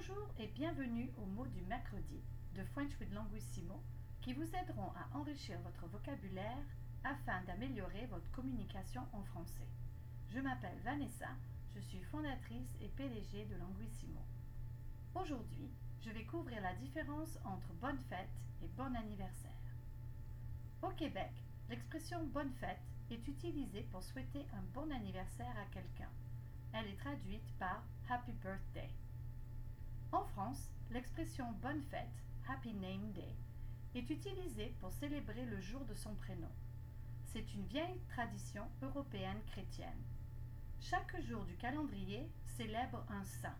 Bonjour et bienvenue aux mots du mercredi de French with Languissimo qui vous aideront à enrichir votre vocabulaire afin d'améliorer votre communication en français. Je m'appelle Vanessa, je suis fondatrice et PDG de Languissimo. Aujourd'hui, je vais couvrir la différence entre bonne fête et bon anniversaire. Au Québec, l'expression bonne fête est utilisée pour souhaiter un bon anniversaire à quelqu'un. Elle est traduite par Happy Birthday. L'expression bonne fête, Happy Name Day, est utilisée pour célébrer le jour de son prénom. C'est une vieille tradition européenne chrétienne. Chaque jour du calendrier célèbre un saint.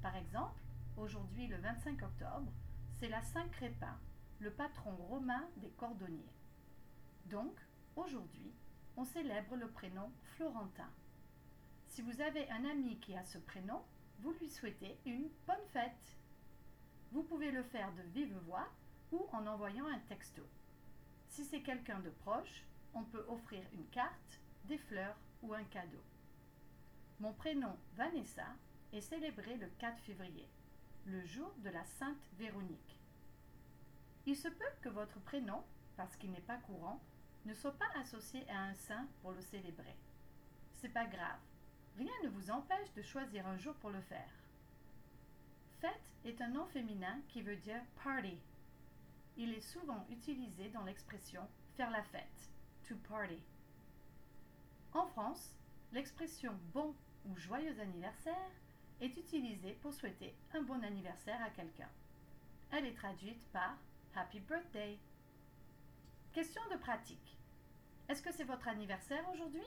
Par exemple, aujourd'hui le 25 octobre, c'est la Saint Crépin, le patron romain des cordonniers. Donc, aujourd'hui, on célèbre le prénom Florentin. Si vous avez un ami qui a ce prénom, vous lui souhaitez une bonne fête. Pouvez le faire de vive voix ou en envoyant un texto. Si c'est quelqu'un de proche, on peut offrir une carte, des fleurs ou un cadeau. Mon prénom Vanessa est célébré le 4 février, le jour de la Sainte Véronique. Il se peut que votre prénom, parce qu'il n'est pas courant, ne soit pas associé à un saint pour le célébrer. C'est pas grave, Rien ne vous empêche de choisir un jour pour le faire. Est un nom féminin qui veut dire party. Il est souvent utilisé dans l'expression faire la fête, to party. En France, l'expression bon ou joyeux anniversaire est utilisée pour souhaiter un bon anniversaire à quelqu'un. Elle est traduite par Happy Birthday. Question de pratique. Est-ce que c'est votre anniversaire aujourd'hui?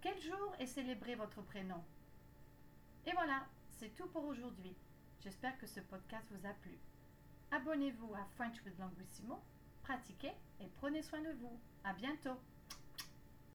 Quel jour est célébré votre prénom? Et voilà, c'est tout pour aujourd'hui. J'espère que ce podcast vous a plu. Abonnez-vous à French with Languissimo, pratiquez et prenez soin de vous. À bientôt!